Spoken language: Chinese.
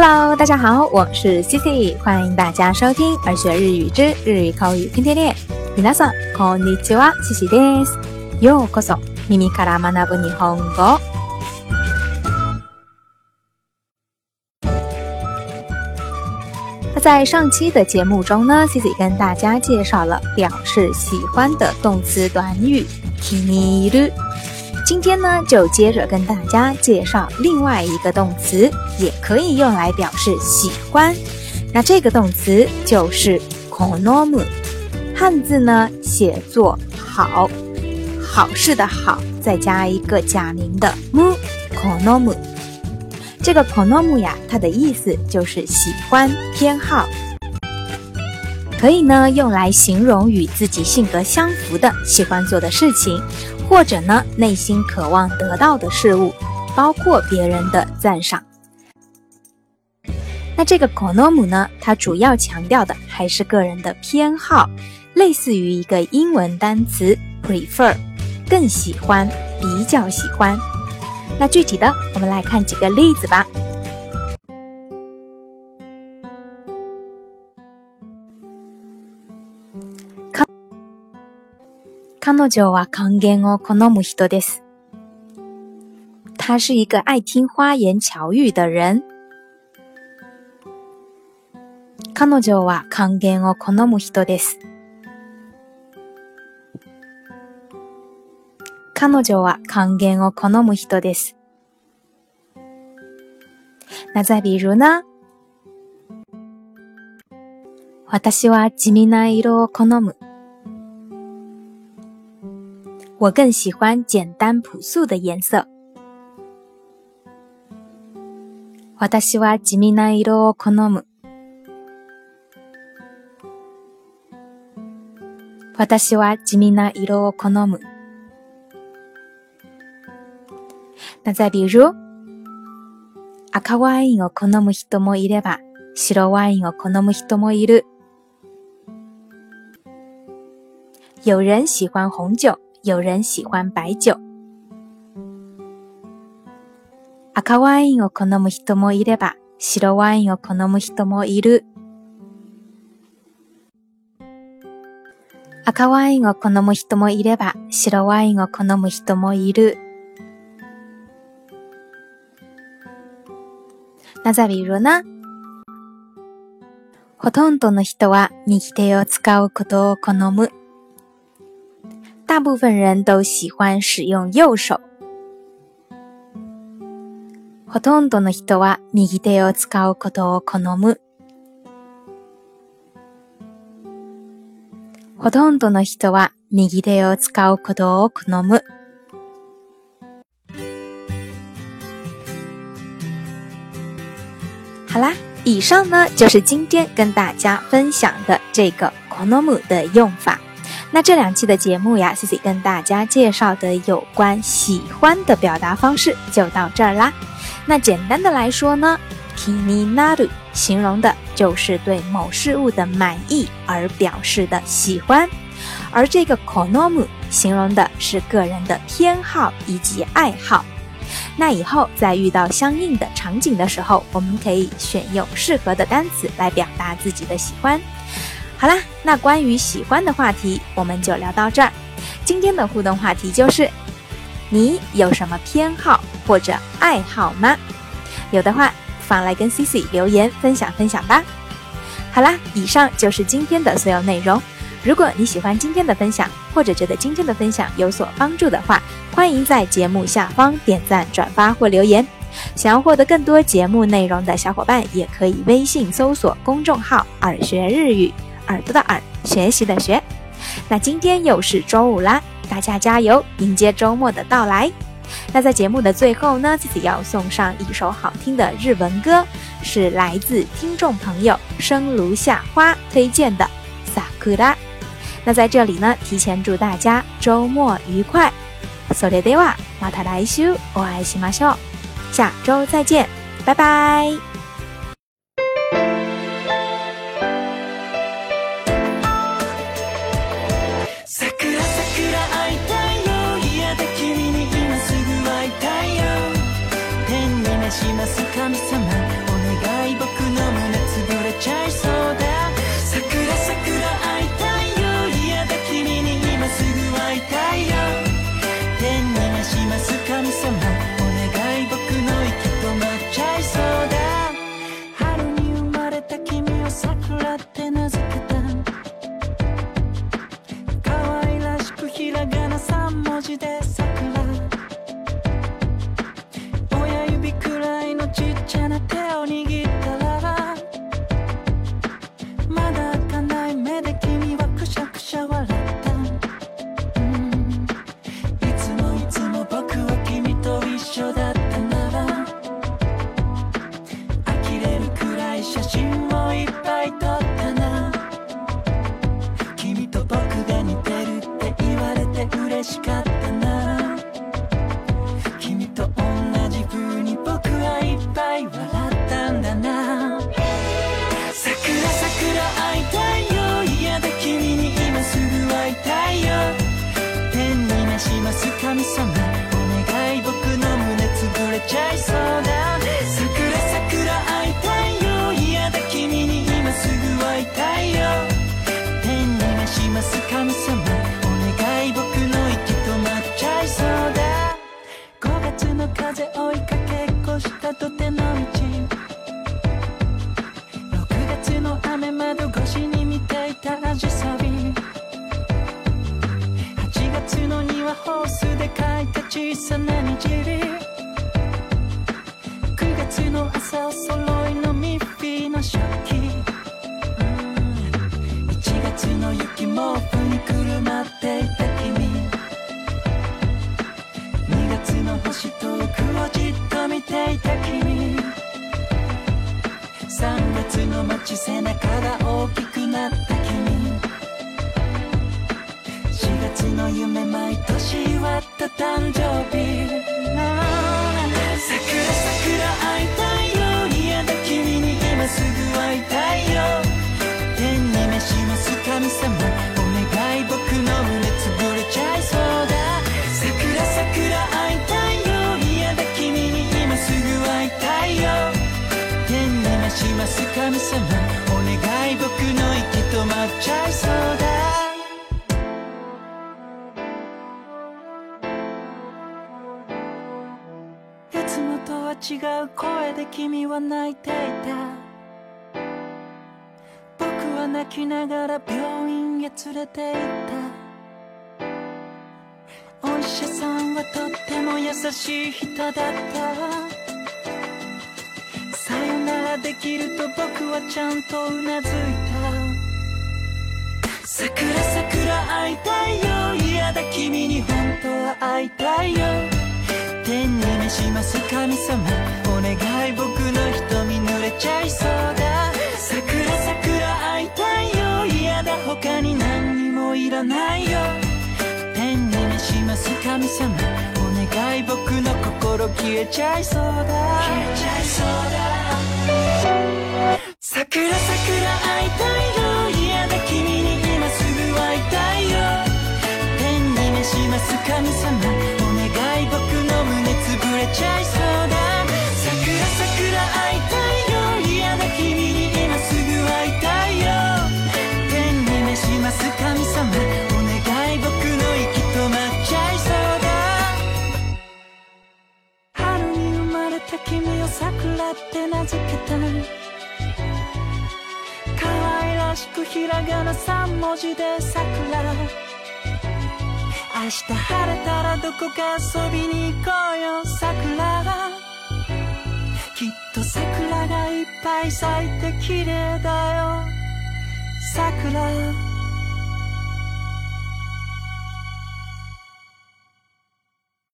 Hello，大家好，我是 Cici，欢迎大家收听《而学日语之日语口语天天练》。皆さんこんにちは、Cici です。ようこそ、耳から学ぶ日本語。那在上期的节目中呢，Cici 跟大家介绍了表示喜欢的动词短语“今天呢，就接着跟大家介绍另外一个动词，也可以用来表示喜欢。那这个动词就是 konomu，汉字呢写作好，好事的好，再加一个假名的 mu konomu。这个 konomu 呀，它的意思就是喜欢、偏好，可以呢用来形容与自己性格相符的喜欢做的事情。或者呢，内心渴望得到的事物，包括别人的赞赏。那这个 “konom” 呢，它主要强调的还是个人的偏好，类似于一个英文单词 “prefer”，更喜欢、比较喜欢。那具体的，我们来看几个例子吧。彼女は還元を好む人です。他是一个爱听花言巧语的人。彼女は還元を好む人です。彼女は還元を好む人です。那再比如呢私は地味な色を好む。我更喜欢简单朴素的颜色。私は地味な色を好む。私は地味な色を好む。那再比如，赤ワインを好む人もいれば、白ワインを好む人もいる。有人喜欢红酒。有人喜欢白酒。赤ワインを好む人もいれば、白ワインを好む人もいる。赤ワインを好む人もいれば、白ワインを好む人もいる。なざびるな。ほとんどの人は右手を使うことを好む。大部分人都喜欢使用右手。ほとんどの人は右手を使うことを好む。ほとんどの人は右手を使うことを好む。好啦，以上呢就是今天跟大家分享的这个“用法。那这两期的节目呀，CC i 跟大家介绍的有关喜欢的表达方式就到这儿啦。那简单的来说呢，kini naru 形容的就是对某事物的满意而表示的喜欢，而这个 konomu 形容的是个人的偏好以及爱好。那以后在遇到相应的场景的时候，我们可以选用适合的单词来表达自己的喜欢。好啦，那关于喜欢的话题我们就聊到这儿。今天的互动话题就是，你有什么偏好或者爱好吗？有的话，不妨来跟 Cici 留言分享分享吧。好啦，以上就是今天的所有内容。如果你喜欢今天的分享，或者觉得今天的分享有所帮助的话，欢迎在节目下方点赞、转发或留言。想要获得更多节目内容的小伙伴，也可以微信搜索公众号“耳学日语”。耳朵的耳，学习的学。那今天又是周五啦，大家加油，迎接周末的到来。那在节目的最后呢，自己要送上一首好听的日文歌，是来自听众朋友生如夏花推荐的《Sakura》。那在这里呢，提前祝大家周末愉快。s o では d た来 a お会いしまし s u 下周再见，拜拜。はホースで描いた小さなり9月の朝ろいのミッフィーの食器1月の雪もふにくるまっていた君2月の星とくをじっと見ていた君3月の街背中が大きくなった君4月の夢毎年祝った誕生日桜桜は違う声で君は泣いていた僕は泣きながら病院へ連れて行ったお医者さんはとっても優しい人だったさよならできると僕はちゃんとうなずいた桜桜会いたいよ嫌だ君に本当は会いたいよ天に召します神様お願い僕の瞳濡れちゃいそうだ桜桜会いたいよ嫌だ他に何にもいらないよ天に召します神様お願い僕の心消えちゃいそうだ消えちゃいそうだ桜桜文字で桜明日晴れたらどこか遊びに行こうよ桜きっと桜がいっぱい咲いて綺麗だよ桜